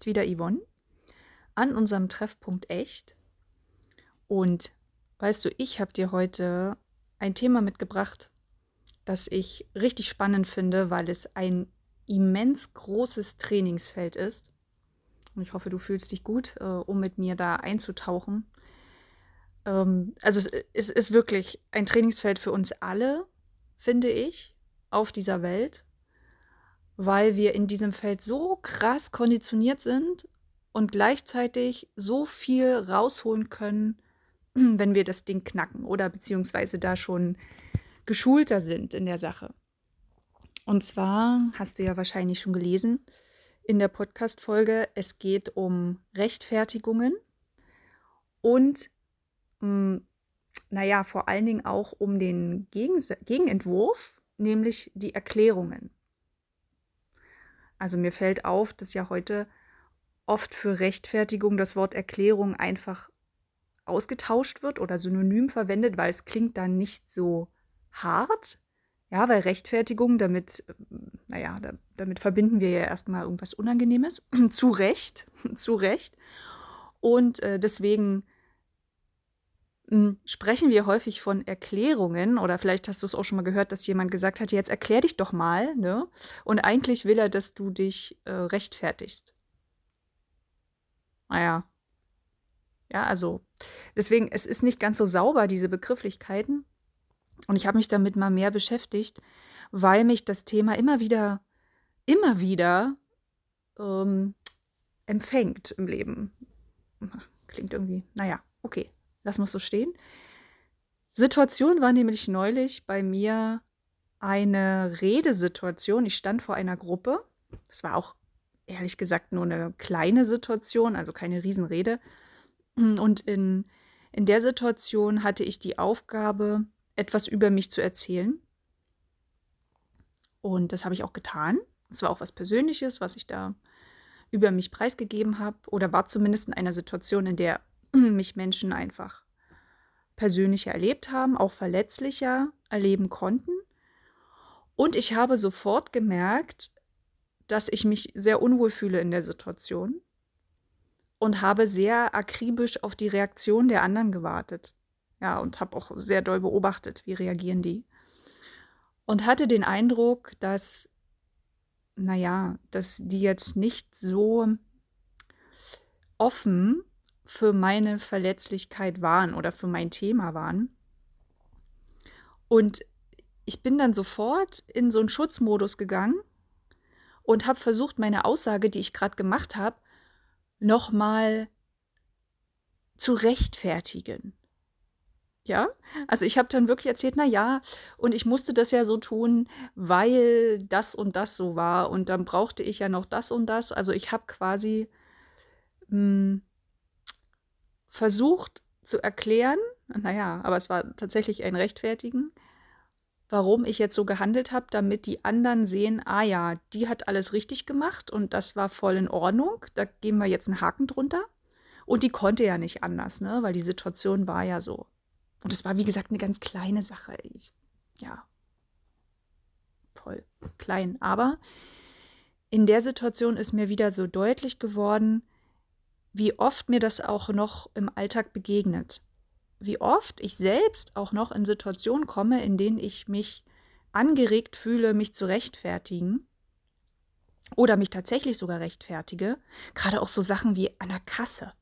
Ist wieder Yvonne an unserem Treffpunkt Echt. Und weißt du, ich habe dir heute ein Thema mitgebracht, das ich richtig spannend finde, weil es ein immens großes Trainingsfeld ist. Und ich hoffe, du fühlst dich gut, äh, um mit mir da einzutauchen. Ähm, also es, es ist wirklich ein Trainingsfeld für uns alle, finde ich, auf dieser Welt weil wir in diesem Feld so krass konditioniert sind und gleichzeitig so viel rausholen können, wenn wir das Ding knacken oder beziehungsweise da schon geschulter sind in der Sache. Und zwar hast du ja wahrscheinlich schon gelesen in der Podcast-Folge, es geht um Rechtfertigungen und, mh, hm, naja, vor allen Dingen auch um den Gegens Gegenentwurf, nämlich die Erklärungen. Also mir fällt auf, dass ja heute oft für Rechtfertigung das Wort Erklärung einfach ausgetauscht wird oder synonym verwendet, weil es klingt dann nicht so hart. Ja, weil Rechtfertigung, damit, naja, da, damit verbinden wir ja erstmal irgendwas Unangenehmes. zu Recht, zu Recht. Und äh, deswegen sprechen wir häufig von Erklärungen oder vielleicht hast du es auch schon mal gehört, dass jemand gesagt hat, jetzt erklär dich doch mal, ne? Und eigentlich will er, dass du dich äh, rechtfertigst. Naja. Ja, also deswegen, es ist nicht ganz so sauber, diese Begrifflichkeiten. Und ich habe mich damit mal mehr beschäftigt, weil mich das Thema immer wieder, immer wieder ähm, empfängt im Leben. Klingt irgendwie, naja, okay. Lass mal so stehen. Situation war nämlich neulich bei mir eine Redesituation. Ich stand vor einer Gruppe. Das war auch ehrlich gesagt nur eine kleine Situation, also keine Riesenrede. Und in, in der Situation hatte ich die Aufgabe, etwas über mich zu erzählen. Und das habe ich auch getan. Es war auch was Persönliches, was ich da über mich preisgegeben habe. Oder war zumindest in einer Situation, in der mich Menschen einfach persönlicher erlebt haben, auch verletzlicher erleben konnten. Und ich habe sofort gemerkt, dass ich mich sehr unwohl fühle in der Situation und habe sehr akribisch auf die Reaktion der anderen gewartet. Ja, und habe auch sehr doll beobachtet, wie reagieren die. Und hatte den Eindruck, dass, naja, dass die jetzt nicht so offen für meine Verletzlichkeit waren oder für mein Thema waren. Und ich bin dann sofort in so einen Schutzmodus gegangen und habe versucht, meine Aussage, die ich gerade gemacht habe, nochmal zu rechtfertigen. Ja, also ich habe dann wirklich erzählt, na ja, und ich musste das ja so tun, weil das und das so war und dann brauchte ich ja noch das und das. Also ich habe quasi mh, hm, versucht zu erklären, naja, aber es war tatsächlich ein Rechtfertigen, warum ich jetzt so gehandelt habe, damit die anderen sehen, ah ja, die hat alles richtig gemacht und das war voll in Ordnung, da geben wir jetzt einen Haken drunter. Und die konnte ja nicht anders, ne, weil die Situation war ja so. Und es war, wie gesagt, eine ganz kleine Sache. Ich, ja, voll klein. Aber in der Situation ist mir wieder so deutlich geworden, wie oft mir das auch noch im Alltag begegnet. Wie oft ich selbst auch noch in Situationen komme, in denen ich mich angeregt fühle, mich zu rechtfertigen oder mich tatsächlich sogar rechtfertige. Gerade auch so Sachen wie an der Kasse.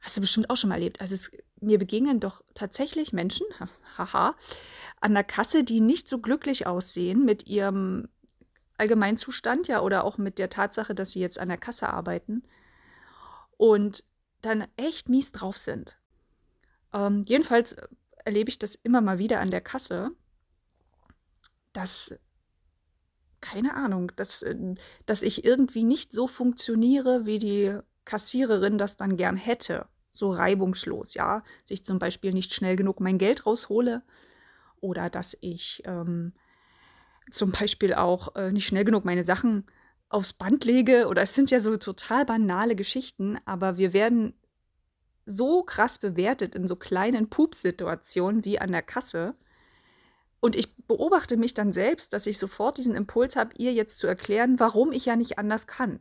Hast du bestimmt auch schon mal erlebt. Also es, mir begegnen doch tatsächlich Menschen, haha, an der Kasse, die nicht so glücklich aussehen mit ihrem Allgemeinzustand, ja, oder auch mit der Tatsache, dass sie jetzt an der Kasse arbeiten und dann echt mies drauf sind. Ähm, jedenfalls erlebe ich das immer mal wieder an der Kasse, dass, keine Ahnung, dass, äh, dass ich irgendwie nicht so funktioniere, wie die Kassiererin das dann gern hätte. So reibungslos, ja. Dass ich zum Beispiel nicht schnell genug mein Geld raushole oder dass ich ähm, zum Beispiel auch äh, nicht schnell genug meine Sachen aufs Band lege. Oder es sind ja so total banale Geschichten, aber wir werden so krass bewertet in so kleinen Pupssituationen wie an der Kasse, Und ich beobachte mich dann selbst, dass ich sofort diesen Impuls habe, ihr jetzt zu erklären, warum ich ja nicht anders kann.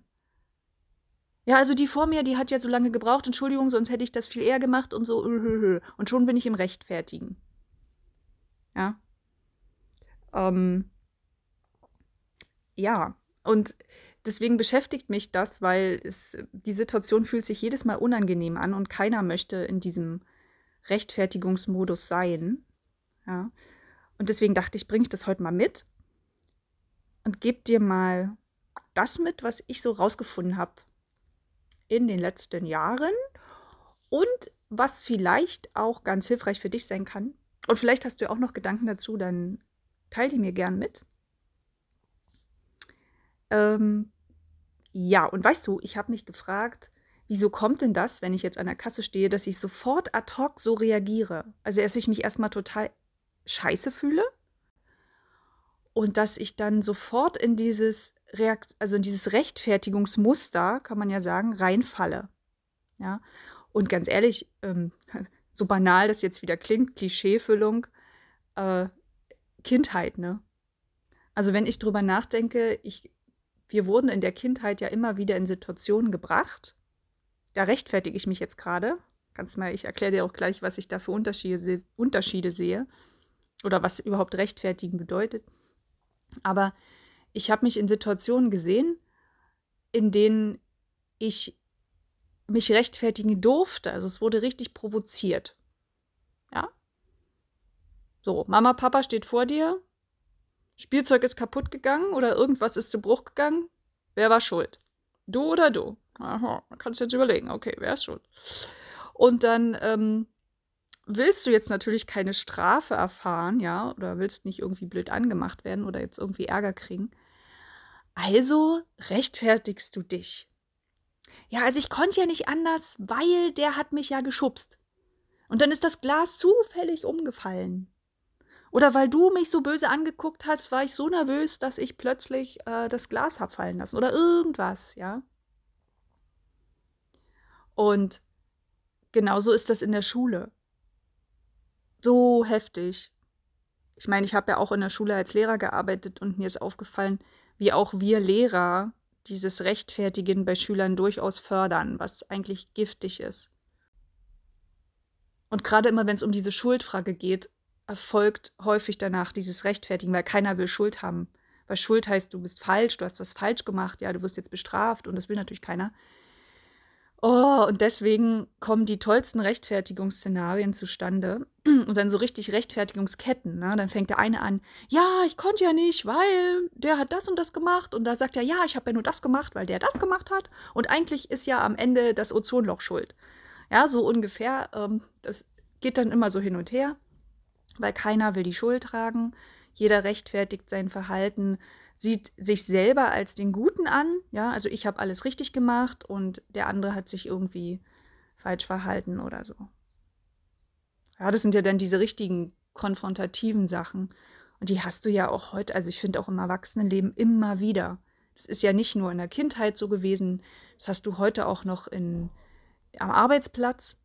Ja, also die vor mir, die hat ja so lange gebraucht, Entschuldigung, sonst hätte ich das viel eher gemacht und so. Und schon bin ich im Rechtfertigen. Ja. Ähm, ja, und deswegen beschäftigt mich das, weil es, die Situation fühlt sich jedes Mal unangenehm an und keiner möchte in diesem Rechtfertigungsmodus sein. Ja. Und deswegen dachte ich, bringe ich das heute mal mit und gebe dir mal das mit, was ich so rausgefunden habe in den letzten Jahren und was vielleicht auch ganz hilfreich für dich sein kann. Und vielleicht hast du auch noch Gedanken dazu, dann teile die mir gern mit. Ähm, ja, und weißt du, ich habe mich gefragt, wieso kommt denn das, wenn ich jetzt an der Kasse stehe, dass ich sofort ad hoc so reagiere? Also, dass ich mich erstmal total scheiße fühle und dass ich dann sofort in dieses Reakt also in dieses Rechtfertigungsmuster, kann man ja sagen, reinfalle. Ja. Und ganz ehrlich, ähm, so banal das jetzt wieder klingt, Klischeefüllung, äh, Kindheit, ne? Also wenn ich drüber nachdenke, ich wir wurden in der Kindheit ja immer wieder in Situationen gebracht. Da rechtfertige ich mich jetzt gerade. Kannst mal, ich erkläre dir auch gleich, was ich da für Unterschiede, Unterschiede sehe oder was überhaupt rechtfertigen bedeutet. Aber ich habe mich in Situationen gesehen, in denen ich mich rechtfertigen durfte. Also es wurde richtig provoziert. Ja? So, Mama, Papa steht vor dir, Spielzeug ist kaputt gegangen oder irgendwas ist zu Bruch gegangen. Wer war schuld? Du oder du? Aha, man kann es jetzt überlegen. Okay, wer ist schuld? Und dann ähm, willst du jetzt natürlich keine Strafe erfahren, ja, oder willst nicht irgendwie blöd angemacht werden oder jetzt irgendwie Ärger kriegen. Also rechtfertigst du dich. Ja, also ich konnte ja nicht anders, weil der hat mich ja geschubst. Und dann ist das Glas zufällig umgefallen. Oder weil du mich so böse angeguckt hast, war ich so nervös, dass ich plötzlich äh, das Glas habe fallen lassen. Oder irgendwas, ja. Und genauso ist das in der Schule. So heftig. Ich meine, ich habe ja auch in der Schule als Lehrer gearbeitet und mir ist aufgefallen, wie auch wir Lehrer dieses Rechtfertigen bei Schülern durchaus fördern, was eigentlich giftig ist. Und gerade immer, wenn es um diese Schuldfrage geht, erfolgt häufig danach dieses Rechtfertigen, weil keiner will Schuld haben. Weil Schuld heißt, du bist falsch, du hast was falsch gemacht, ja, du wirst jetzt bestraft und das will natürlich keiner. Oh, und deswegen kommen die tollsten Rechtfertigungsszenarien zustande und dann so richtig Rechtfertigungsketten. Ne? Dann fängt der eine an, ja, ich konnte ja nicht, weil der hat das und das gemacht. Und da sagt er, ja, ich habe ja nur das gemacht, weil der das gemacht hat. Und eigentlich ist ja am Ende das Ozonloch schuld. Ja, so ungefähr. Ähm, das geht dann immer so hin und her weil keiner will die Schuld tragen. Jeder rechtfertigt sein Verhalten, sieht sich selber als den Guten an. Ja, also ich habe alles richtig gemacht und der andere hat sich irgendwie falsch verhalten oder so. Ja, das sind ja dann diese richtigen konfrontativen Sachen. Und die hast du ja auch heute, also ich finde auch im Erwachsenenleben immer wieder. Das ist ja nicht nur in der Kindheit so gewesen, das hast du heute auch noch in, am Arbeitsplatz.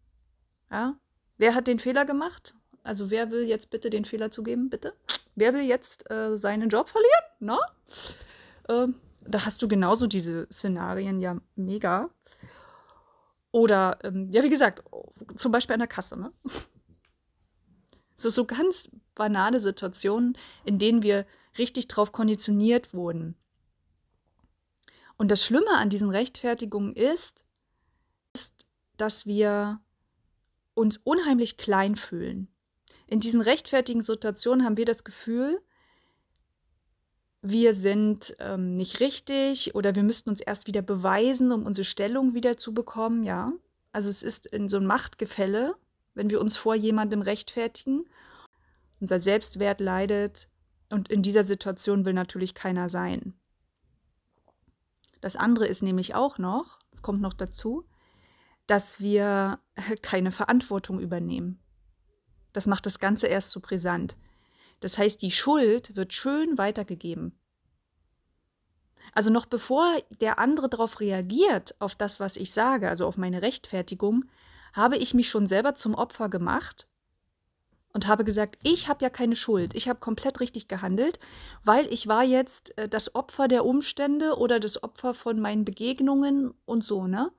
Ja? Wer hat den Fehler gemacht? Also wer will jetzt bitte den Fehler zugeben, bitte? Wer will jetzt äh, seinen Job verlieren? Na? Ähm, da hast du genauso diese Szenarien ja mega. Oder, ähm, ja, wie gesagt, zum Beispiel an der Kasse, ne? So, so ganz banale Situationen, in denen wir richtig drauf konditioniert wurden. Und das Schlimme an diesen Rechtfertigungen ist, ist, dass wir uns unheimlich klein fühlen in diesen rechtfertigen Situationen haben wir das Gefühl, wir sind ähm, nicht richtig oder wir müssten uns erst wieder beweisen, um unsere Stellung wieder zu bekommen, ja. Also es ist in so ein Machtgefälle, wenn wir uns vor jemandem rechtfertigen. Unser Selbstwert leidet und in dieser Situation will natürlich keiner sein. Das andere ist nämlich auch noch, es kommt noch dazu, dass wir keine Verantwortung übernehmen. Das macht das Ganze erst so brisant. Das heißt, die Schuld wird schön weitergegeben. Also noch bevor der andere darauf reagiert, auf das, was ich sage, also auf meine Rechtfertigung, habe ich mich schon selber zum Opfer gemacht und habe gesagt, ich habe ja keine Schuld, ich habe komplett richtig gehandelt, weil ich war jetzt äh, das Opfer der Umstände oder das Opfer von meinen Begegnungen und so, ne?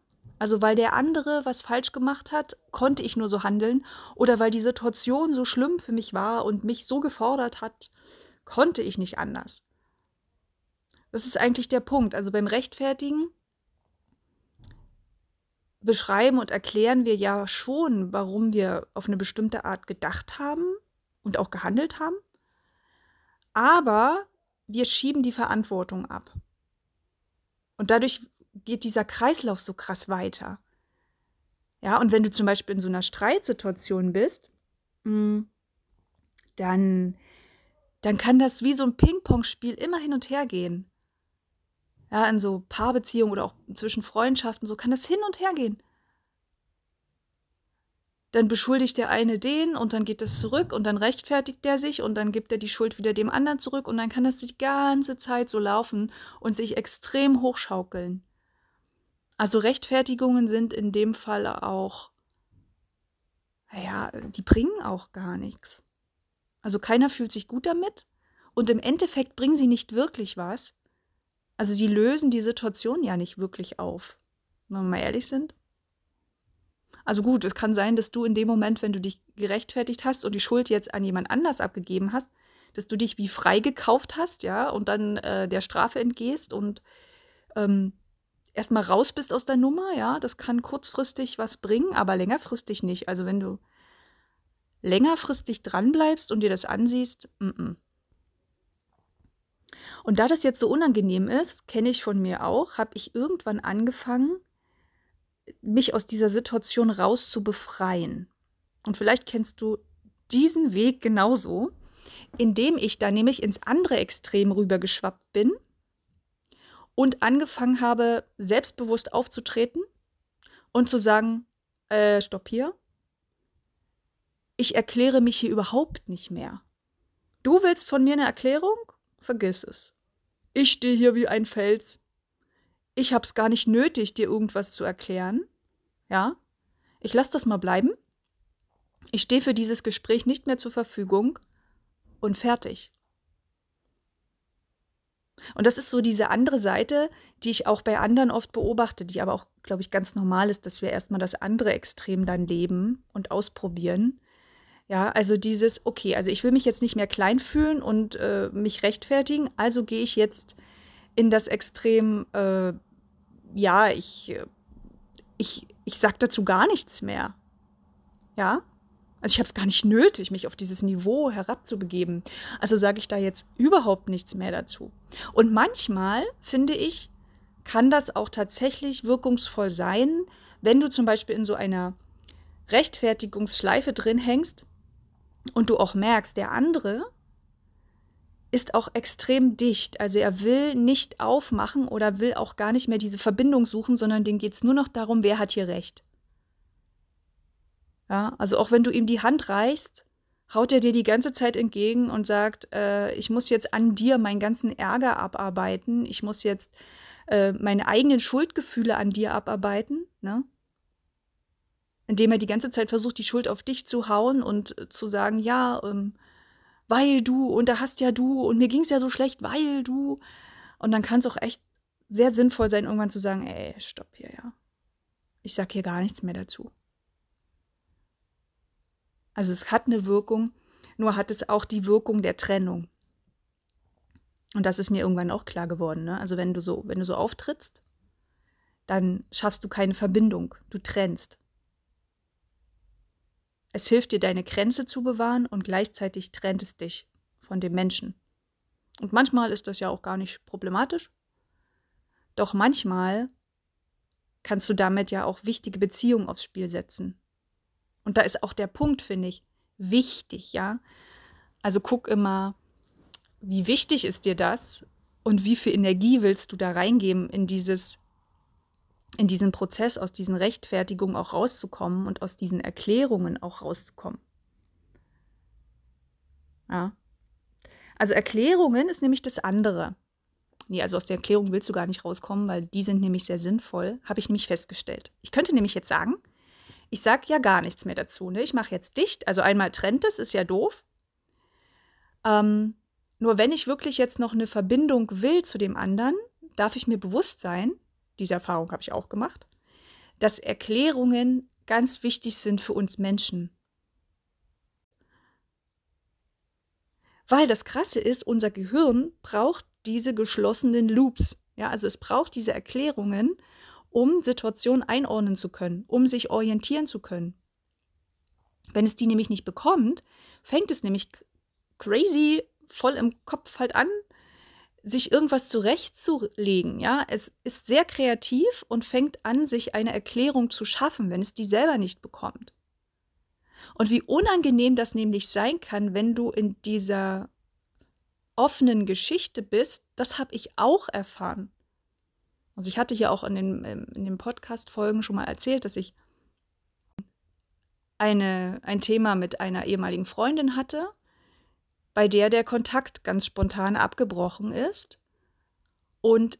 Also weil der andere was falsch gemacht hat, konnte ich nur so handeln oder weil die Situation so schlimm für mich war und mich so gefordert hat, konnte ich nicht anders. Das ist eigentlich der Punkt. Also beim Rechtfertigen beschreiben und erklären wir ja schon, warum wir auf eine bestimmte Art gedacht haben und auch gehandelt haben. Aber wir schieben die Verantwortung ab. Und dadurch geht dieser Kreislauf so krass weiter. Ja, und wenn du zum Beispiel in so einer Streitsituation bist, mm, dann, dann kann das wie so ein Ping-Pong-Spiel immer hin und her gehen ja, in so Paarbeziehungen oder auch zwischen Freundschaften, so kann das hin und her gehen. Dann beschuldigt der eine den und dann geht das zurück und dann rechtfertigt der sich und dann gibt er die Schuld wieder dem anderen zurück und dann kann das die ganze Zeit so laufen und sich extrem hochschaukeln. Also Rechtfertigungen sind in dem Fall auch, naja, die bringen auch gar nichts. Also keiner fühlt sich gut damit und im Endeffekt bringen sie nicht wirklich was, also sie lösen die Situation ja nicht wirklich auf, wenn wir mal ehrlich sind. Also gut, es kann sein, dass du in dem Moment, wenn du dich gerechtfertigt hast und die Schuld jetzt an jemand anders abgegeben hast, dass du dich wie frei gekauft hast, ja, und dann äh, der Strafe entgehst und ähm, erstmal raus bist aus der Nummer, ja, das kann kurzfristig was bringen, aber längerfristig nicht. Also wenn du längerfristig dranbleibst und dir das ansiehst, m, -m. Und da das jetzt so unangenehm ist, kenne ich von mir auch, habe ich irgendwann angefangen, mich aus dieser Situation raus zu befreien. Und vielleicht kennst du diesen Weg genauso, indem ich da nämlich ins andere Extrem rübergeschwappt bin und angefangen habe, selbstbewusst aufzutreten und zu sagen, äh, stopp hier. Ich erkläre mich hier überhaupt nicht mehr. Du willst von mir eine Erklärung? Vergiss es. Ich stehe hier wie ein Fels. Ich hab's gar nicht nötig, dir irgendwas zu erklären. Ja? Ich lass das mal bleiben. Ich stehe für dieses Gespräch nicht mehr zur Verfügung und fertig. Und das ist so diese andere Seite, die ich auch bei anderen oft beobachte, die aber auch, glaube ich, ganz normal ist, dass wir erstmal das andere Extrem dann leben und ausprobieren. Ja, also dieses, okay, also ich will mich jetzt nicht mehr klein fühlen und äh, mich rechtfertigen, also gehe ich jetzt in das Extrem, äh, ja, ich, ich, ich sag dazu gar nichts mehr. Ja, also ich habe es gar nicht nötig, mich auf dieses Niveau herabzubegeben. Also sage ich da jetzt überhaupt nichts mehr dazu. Und manchmal, finde ich, kann das auch tatsächlich wirkungsvoll sein, wenn du zum Beispiel in so einer Rechtfertigungsschleife drin hängst und du auch merkst, der andere ist auch extrem dicht. Also er will nicht aufmachen oder will auch gar nicht mehr diese Verbindung suchen, sondern dem geht es nur noch darum, wer hat hier recht. Ja, also auch wenn du ihm die Hand reichst, haut er dir die ganze Zeit entgegen und sagt, äh, ich muss jetzt an dir meinen ganzen Ärger abarbeiten, ich muss jetzt äh, meine eigenen Schuldgefühle an dir abarbeiten. Ne? indem er die ganze Zeit versucht, die Schuld auf dich zu hauen und zu sagen, ja, ähm, weil du und da hast ja du und mir ging es ja so schlecht, weil du. Und dann kann es auch echt sehr sinnvoll sein, irgendwann zu sagen, ey, stopp hier, ja. Ich sag hier gar nichts mehr dazu. Also es hat eine Wirkung, nur hat es auch die Wirkung der Trennung. Und das ist mir irgendwann auch klar geworden. Ne? Also wenn du so, wenn du so auftrittst, dann schaffst du keine Verbindung. Du trennst. Es hilft dir, deine Grenze zu bewahren und gleichzeitig trennt es dich von dem Menschen. Und manchmal ist das ja auch gar nicht problematisch. Doch manchmal kannst du damit ja auch wichtige Beziehungen aufs Spiel setzen. Und da ist auch der Punkt, finde ich, wichtig, ja. Also guck immer, wie wichtig ist dir das und wie viel Energie willst du da reingeben in dieses in diesem Prozess aus diesen Rechtfertigungen auch rauszukommen und aus diesen Erklärungen auch rauszukommen. Ja. Also Erklärungen ist nämlich das andere. Nee, also aus der Erklärung willst du gar nicht rauskommen, weil die sind nämlich sehr sinnvoll, habe ich nämlich festgestellt. Ich könnte nämlich jetzt sagen, ich sage ja gar nichts mehr dazu. Ne? Ich mache jetzt dicht. Also einmal trennt es, ist ja doof. Ähm, nur wenn ich wirklich jetzt noch eine Verbindung will zu dem anderen, darf ich mir bewusst sein, diese Erfahrung habe ich auch gemacht, dass Erklärungen ganz wichtig sind für uns Menschen. Weil das Krasse ist, unser Gehirn braucht diese geschlossenen Loops. Ja, also es braucht diese Erklärungen, um Situationen einordnen zu können, um sich orientieren zu können. Wenn es die nämlich nicht bekommt, fängt es nämlich crazy voll im Kopf halt an, sich irgendwas zurechtzulegen. Ja, es ist sehr kreativ und fängt an, sich eine Erklärung zu schaffen, wenn es die selber nicht bekommt. Und wie unangenehm das nämlich sein kann, wenn du in dieser offenen Geschichte bist, das habe ich auch erfahren. Also ich hatte hier auch in den, ähm, in den Podcast-Folgen schon mal erzählt, dass ich eine, ein Thema mit einer ehemaligen Freundin hatte, bei der der Kontakt ganz spontan abgebrochen ist und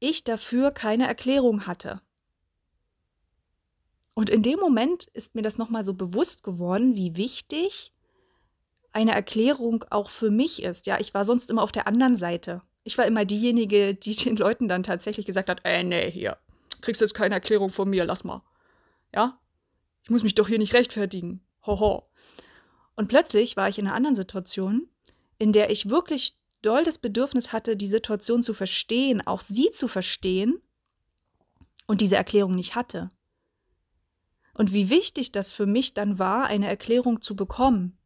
ich dafür keine Erklärung hatte. Und in dem Moment ist mir das nochmal so bewusst geworden, wie wichtig eine Erklärung auch für mich ist. Ja, ich war sonst immer auf der anderen Seite. Ich war immer diejenige, die den Leuten dann tatsächlich gesagt hat, ey, nee, hier, kriegst jetzt keine Erklärung von mir, lass mal. Ja? Ich muss mich doch hier nicht rechtfertigen. Hoho. Und plötzlich war ich in einer anderen Situation, in der ich wirklich doll das Bedürfnis hatte, die Situation zu verstehen, auch sie zu verstehen und diese Erklärung nicht hatte. Und wie wichtig das für mich dann war, eine Erklärung zu bekommen.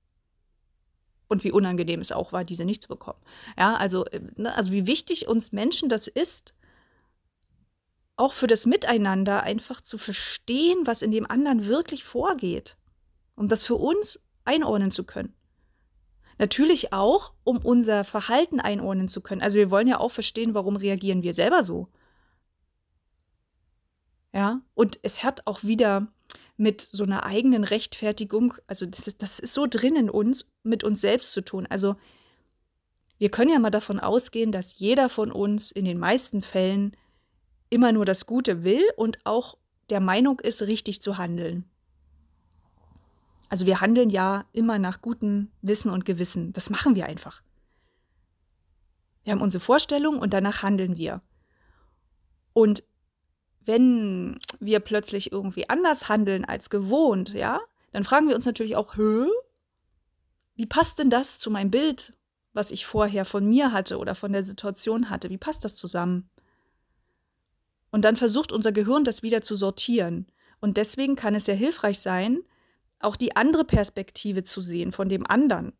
Und wie unangenehm es auch war, diese nicht zu bekommen. Ja, also, äh, ne, also wie wichtig uns Menschen das ist, auch für das Miteinander einfach zu verstehen, was in dem anderen wirklich vorgeht. Um das für uns einordnen zu können. Natürlich auch, um unser Verhalten einordnen zu können. Also wir wollen ja auch verstehen, warum reagieren wir selber so. Ja, und es hat auch wieder mit so einer eigenen Rechtfertigung, also das, das ist so drin in uns, mit uns selbst zu tun. Also wir können ja mal davon ausgehen, dass jeder von uns in den meisten Fällen immer nur das Gute will und auch der Meinung ist, richtig zu handeln. Also wir handeln ja immer nach gutem Wissen und Gewissen. Das machen wir einfach. Wir haben unsere Vorstellung und danach handeln wir. Und wenn wir plötzlich irgendwie anders handeln als gewohnt, ja, dann fragen wir uns natürlich auch, Hö? wie passt denn das zu meinem Bild, was ich vorher von mir hatte oder von der Situation hatte? Wie passt das zusammen? Und dann versucht unser Gehirn das wieder zu sortieren. Und deswegen kann es sehr hilfreich sein, auch die andere Perspektive zu sehen von dem anderen.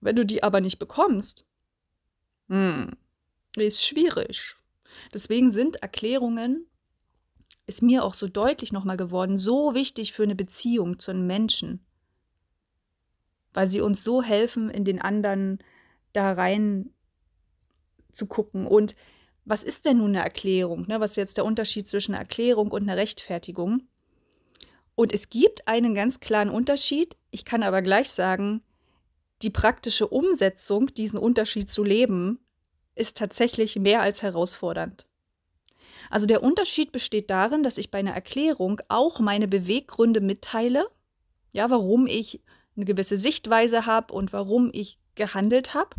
Wenn du die aber nicht bekommst, hm, ist schwierig. Deswegen sind Erklärungen, ist mir auch so deutlich nochmal geworden, so wichtig für eine Beziehung zu einem Menschen. Weil sie uns so helfen, in den anderen da rein zu gucken. Und was ist denn nun eine Erklärung? Ne? Was ist jetzt der Unterschied zwischen einer Erklärung und einer Rechtfertigung? Und es gibt einen ganz klaren Unterschied. Ich kann aber gleich sagen, die praktische Umsetzung, diesen Unterschied zu leben, ist tatsächlich mehr als herausfordernd. Also der Unterschied besteht darin, dass ich bei einer Erklärung auch meine Beweggründe mitteile, ja, warum ich eine gewisse Sichtweise habe und warum ich gehandelt habe,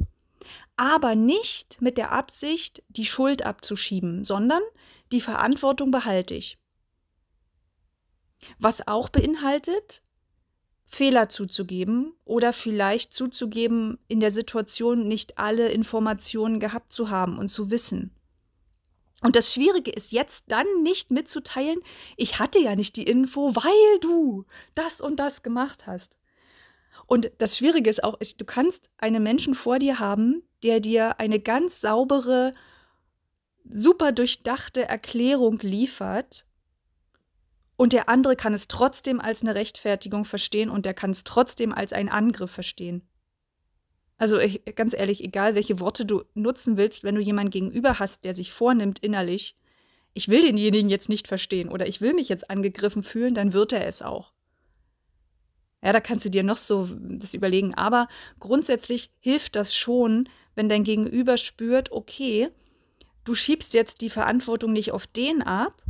aber nicht mit der Absicht, die Schuld abzuschieben, sondern die Verantwortung behalte ich. Was auch beinhaltet, Fehler zuzugeben oder vielleicht zuzugeben, in der Situation nicht alle Informationen gehabt zu haben und zu wissen. Und das Schwierige ist jetzt dann nicht mitzuteilen, ich hatte ja nicht die Info, weil du das und das gemacht hast. Und das Schwierige ist auch, du kannst einen Menschen vor dir haben, der dir eine ganz saubere, super durchdachte Erklärung liefert und der andere kann es trotzdem als eine Rechtfertigung verstehen und der kann es trotzdem als einen Angriff verstehen. Also ich, ganz ehrlich, egal welche Worte du nutzen willst, wenn du jemanden gegenüber hast, der sich vornimmt innerlich, ich will denjenigen jetzt nicht verstehen oder ich will mich jetzt angegriffen fühlen, dann wird er es auch. Ja, da kannst du dir noch so das überlegen. Aber grundsätzlich hilft das schon, wenn dein Gegenüber spürt, okay, du schiebst jetzt die Verantwortung nicht auf den ab,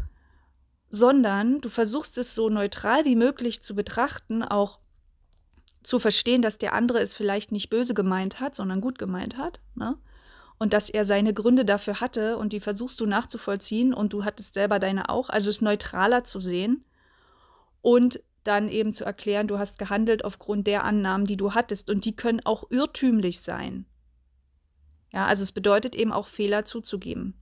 sondern du versuchst es so neutral wie möglich zu betrachten, auch zu verstehen, dass der andere es vielleicht nicht böse gemeint hat, sondern gut gemeint hat. Ne? Und dass er seine Gründe dafür hatte und die versuchst du nachzuvollziehen und du hattest selber deine auch. Also es neutraler zu sehen und dann eben zu erklären, du hast gehandelt aufgrund der Annahmen, die du hattest. Und die können auch irrtümlich sein. Ja, also es bedeutet eben auch Fehler zuzugeben.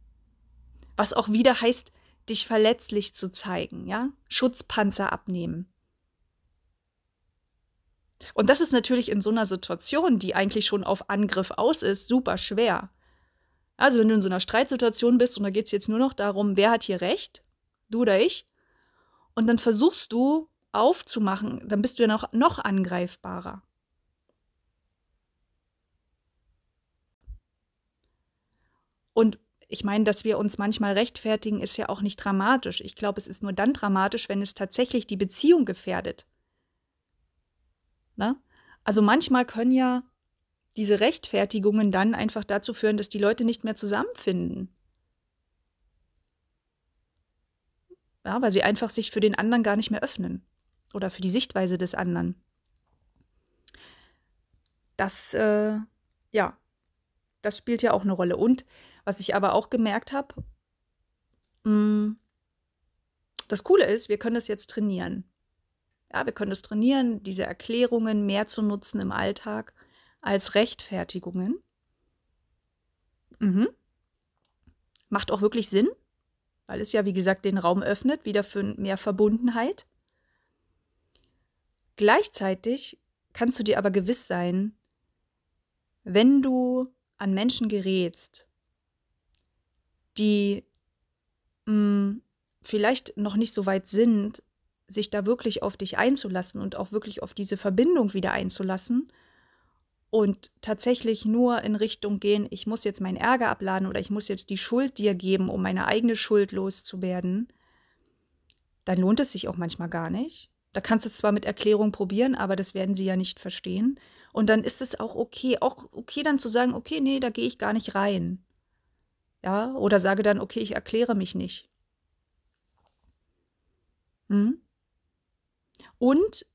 Was auch wieder heißt, dich verletzlich zu zeigen, ja? Schutzpanzer abnehmen. Und das ist natürlich in so einer Situation, die eigentlich schon auf Angriff aus ist, super schwer. Also wenn du in so einer Streitsituation bist und da geht es jetzt nur noch darum, wer hat hier recht, du oder ich, und dann versuchst du aufzumachen, dann bist du ja noch, noch angreifbarer. Und ich meine, dass wir uns manchmal rechtfertigen, ist ja auch nicht dramatisch. Ich glaube, es ist nur dann dramatisch, wenn es tatsächlich die Beziehung gefährdet. Na? Also manchmal können ja diese Rechtfertigungen dann einfach dazu führen, dass die Leute nicht mehr zusammenfinden. Ja, weil sie einfach sich für den anderen gar nicht mehr öffnen oder für die Sichtweise des anderen. Das, äh, ja, das spielt ja auch eine Rolle. Und was ich aber auch gemerkt habe, hm, das Coole ist, wir können das jetzt trainieren. Ja, wir können das trainieren, diese Erklärungen mehr zu nutzen im Alltag als Rechtfertigungen. Mhm. Macht auch wirklich Sinn, weil es ja, wie gesagt, den Raum öffnet, wieder für mehr Verbundenheit. Gleichzeitig kannst du dir aber gewiss sein, wenn du an Menschen gerätst, die mh, hm, vielleicht noch nicht so weit sind, sich da wirklich auf dich einzulassen und auch wirklich auf diese Verbindung wieder einzulassen und tatsächlich nur in Richtung gehen, ich muss jetzt meinen Ärger abladen oder ich muss jetzt die Schuld dir geben, um meine eigene Schuld loszuwerden, dann lohnt es sich auch manchmal gar nicht. Da kannst du es zwar mit Erklärung probieren, aber das werden sie ja nicht verstehen. Und dann ist es auch okay, auch okay dann zu sagen, okay, nee, da gehe ich gar nicht rein. Ja, oder sage dann, okay, ich erkläre mich nicht. Hm? Und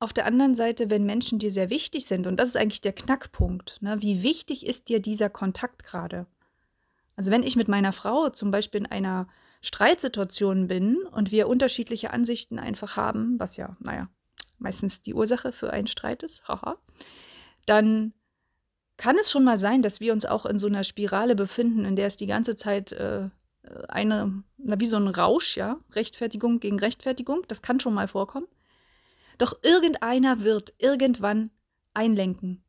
auf der anderen Seite, wenn Menschen dir sehr wichtig sind, und das ist eigentlich der Knackpunkt, ne, wie wichtig ist dir dieser Kontakt gerade? Also wenn ich mit meiner Frau zum Beispiel in einer Streitsituation bin und wir unterschiedliche Ansichten einfach haben, was ja, naja, meistens die Ursache für einen Streit ist, haha, dann kann es schon mal sein, dass wir uns auch in so einer Spirale befinden, in der es die ganze Zeit äh, eine, na, wie so ein Rausch, ja, Rechtfertigung gegen Rechtfertigung, das kann schon mal vorkommen. Doch irgendeiner wird irgendwann einlenken.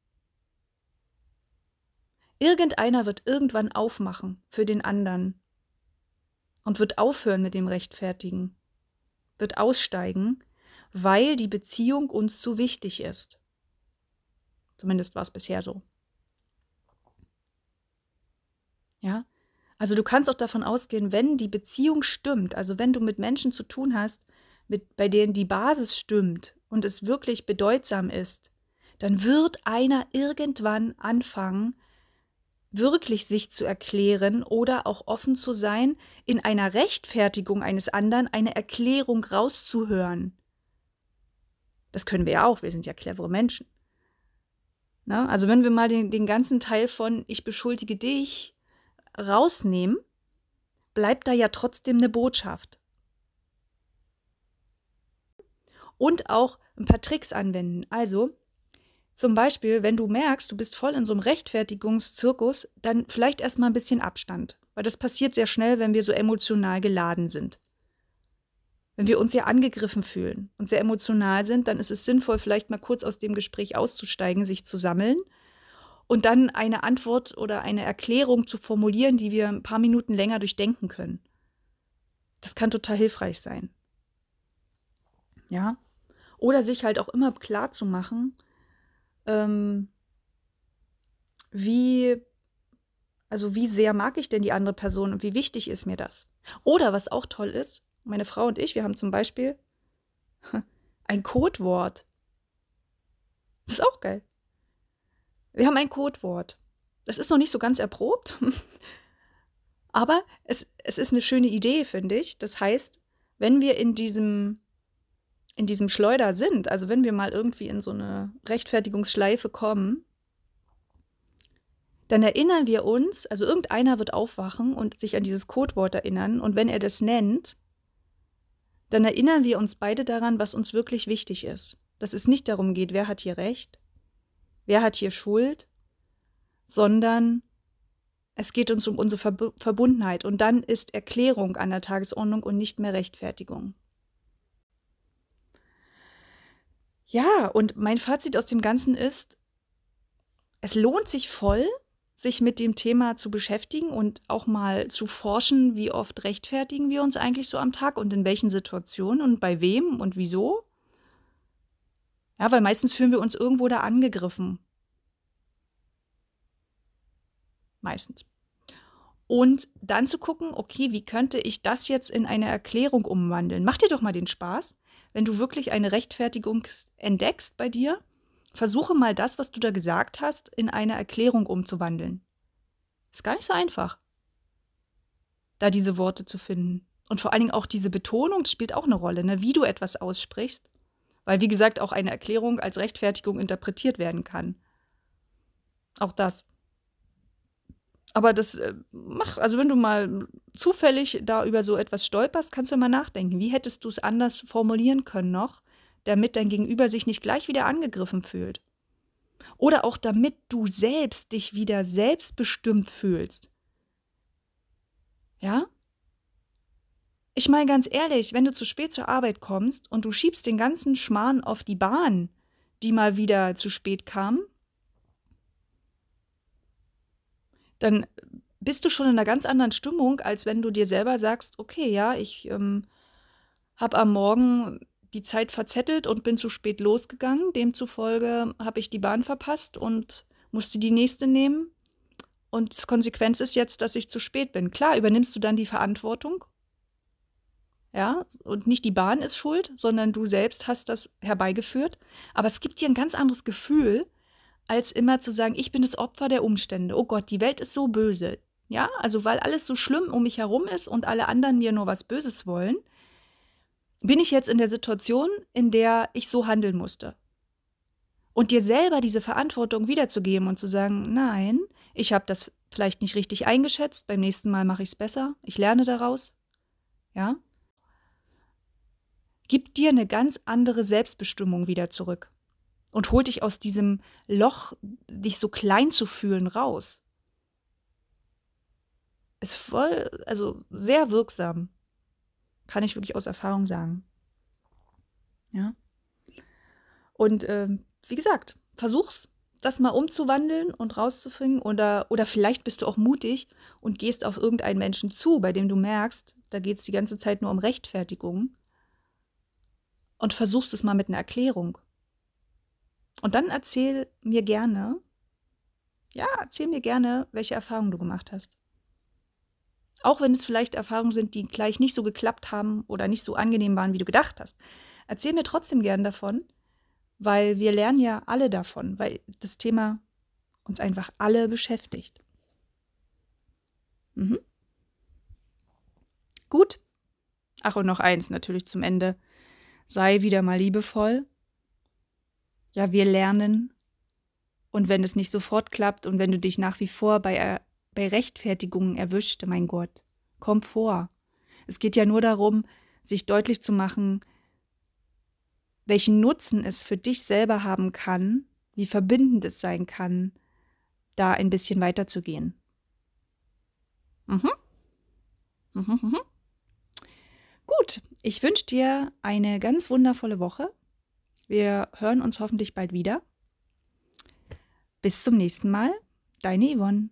Irgendeiner wird irgendwann aufmachen für den anderen und wird aufhören mit dem Rechtfertigen, wird aussteigen, weil die Beziehung uns zu wichtig ist. Zumindest war es bisher so. Ja, also du kannst auch davon ausgehen, wenn die Beziehung stimmt, also wenn du mit Menschen zu tun hast, mit, bei denen die Basis stimmt und es wirklich bedeutsam ist, dann wird einer irgendwann anfangen, wirklich sich zu erklären oder auch offen zu sein, in einer Rechtfertigung eines anderen eine Erklärung rauszuhören. Das können wir ja auch, wir sind ja clevere Menschen. Na, also wenn wir mal den, den ganzen Teil von ich beschuldige dich rausnehmen, bleibt da ja trotzdem eine Botschaft. Und auch ein paar Tricks anwenden. Also, zum Beispiel, wenn du merkst, du bist voll in so einem Rechtfertigungszirkus, dann vielleicht erstmal ein bisschen Abstand. Weil das passiert sehr schnell, wenn wir so emotional geladen sind. Wenn wir uns sehr angegriffen fühlen und sehr emotional sind, dann ist es sinnvoll, vielleicht mal kurz aus dem Gespräch auszusteigen, sich zu sammeln und dann eine Antwort oder eine Erklärung zu formulieren, die wir ein paar Minuten länger durchdenken können. Das kann total hilfreich sein. Ja. Oder sich halt auch immer klar zu machen, ähm, wie, also wie sehr mag ich denn die andere Person und wie wichtig ist mir das? Oder was auch toll ist, meine Frau und ich, wir haben zum Beispiel ein Codewort. Das ist auch geil. Wir haben ein Codewort. Das ist noch nicht so ganz erprobt, aber es, es ist eine schöne Idee, finde ich. Das heißt, wenn wir in diesem, in diesem Schleuder sind, also wenn wir mal irgendwie in so eine Rechtfertigungsschleife kommen, dann erinnern wir uns, also irgendeiner wird aufwachen und sich an dieses Codewort erinnern, und wenn er das nennt, dann erinnern wir uns beide daran, was uns wirklich wichtig ist. Dass es nicht darum geht, wer hat hier Recht, wer hat hier Schuld, sondern es geht uns um unsere Ver Verbundenheit und dann ist Erklärung an der Tagesordnung und nicht mehr Rechtfertigung. Ja, und mein Fazit aus dem Ganzen ist, es lohnt sich voll, sich mit dem Thema zu beschäftigen und auch mal zu forschen, wie oft rechtfertigen wir uns eigentlich so am Tag und in welchen Situationen und bei wem und wieso. Ja, weil meistens fühlen wir uns irgendwo da angegriffen. Meistens. Und dann zu gucken, okay, wie könnte ich das jetzt in eine Erklärung umwandeln? Mach dir doch mal den Spaß, wenn du wirklich eine Rechtfertigung entdeckst bei dir versuche mal das, was du da gesagt hast, in eine Erklärung umzuwandeln. Ist gar nicht so einfach, da diese Worte zu finden. Und vor allen Dingen auch diese Betonung spielt auch eine Rolle, ne? wie du etwas aussprichst. Weil, wie gesagt, auch eine Erklärung als Rechtfertigung interpretiert werden kann. Auch das. Aber das äh, mach, also wenn du mal zufällig da über so etwas stolperst, kannst du mal nachdenken. Wie hättest du es anders formulieren können noch, damit dein Gegenüber sich nicht gleich wieder angegriffen fühlt. Oder auch damit du selbst dich wieder selbstbestimmt fühlst. Ja? Ich meine ganz ehrlich, wenn du zu spät zur Arbeit kommst und du schiebst den ganzen Schmarrn auf die Bahn, die mal wieder zu spät kam, dann bist du schon in einer ganz anderen Stimmung, als wenn du dir selber sagst, okay, ja, ich ähm, habe am Morgen die Zeit verzettelt und bin zu spät losgegangen. Demzufolge habe ich die Bahn verpasst und musste die nächste nehmen. Und Konsequenz ist jetzt, dass ich zu spät bin. Klar, übernimmst du dann die Verantwortung. Ja, und nicht die Bahn ist schuld, sondern du selbst hast das herbeigeführt. Aber es gibt dir ein ganz anderes Gefühl, als immer zu sagen, ich bin das Opfer der Umstände. Oh Gott, die Welt ist so böse. Ja, also weil alles so schlimm um mich herum ist und alle anderen mir nur was Böses wollen, bin ich jetzt in der Situation, in der ich so handeln musste. Und dir selber diese Verantwortung wiederzugeben und zu sagen, nein, ich habe das vielleicht nicht richtig eingeschätzt, beim nächsten Mal mache ich es besser, ich lerne daraus. Ja? Gibt dir eine ganz andere Selbstbestimmung wieder zurück und holt dich aus diesem Loch, dich so klein zu fühlen, raus. Ist voll, also sehr wirksam. Kann ich wirklich aus Erfahrung sagen. Ja. Und äh, wie gesagt, versuch's, das mal umzuwandeln und rauszufinden. Oder, oder vielleicht bist du auch mutig und gehst auf irgendeinen Menschen zu, bei dem du merkst, da geht es die ganze Zeit nur um Rechtfertigung. Und versuchst es mal mit einer Erklärung. Und dann erzähl mir gerne, ja, erzähl mir gerne, welche Erfahrungen du gemacht hast. Auch wenn es vielleicht Erfahrungen sind, die gleich nicht so geklappt haben oder nicht so angenehm waren, wie du gedacht hast. Erzähl mir trotzdem gern davon, weil wir lernen ja alle davon, weil das Thema uns einfach alle beschäftigt. Mhm. Gut. Ach, und noch eins natürlich zum Ende. Sei wieder mal liebevoll. Ja, wir lernen. Und wenn es nicht sofort klappt und wenn du dich nach wie vor bei bei Rechtfertigungen erwischt, mein Gott. Komm vor. Es geht ja nur darum, sich deutlich zu machen, welchen Nutzen es für dich selber haben kann, wie verbindend es sein kann, da ein bisschen weiterzugehen. Mhm. Mhm, mhm. Gut, ich wünsche dir eine ganz wundervolle Woche. Wir hören uns hoffentlich bald wieder. Bis zum nächsten Mal, deine Yvonne.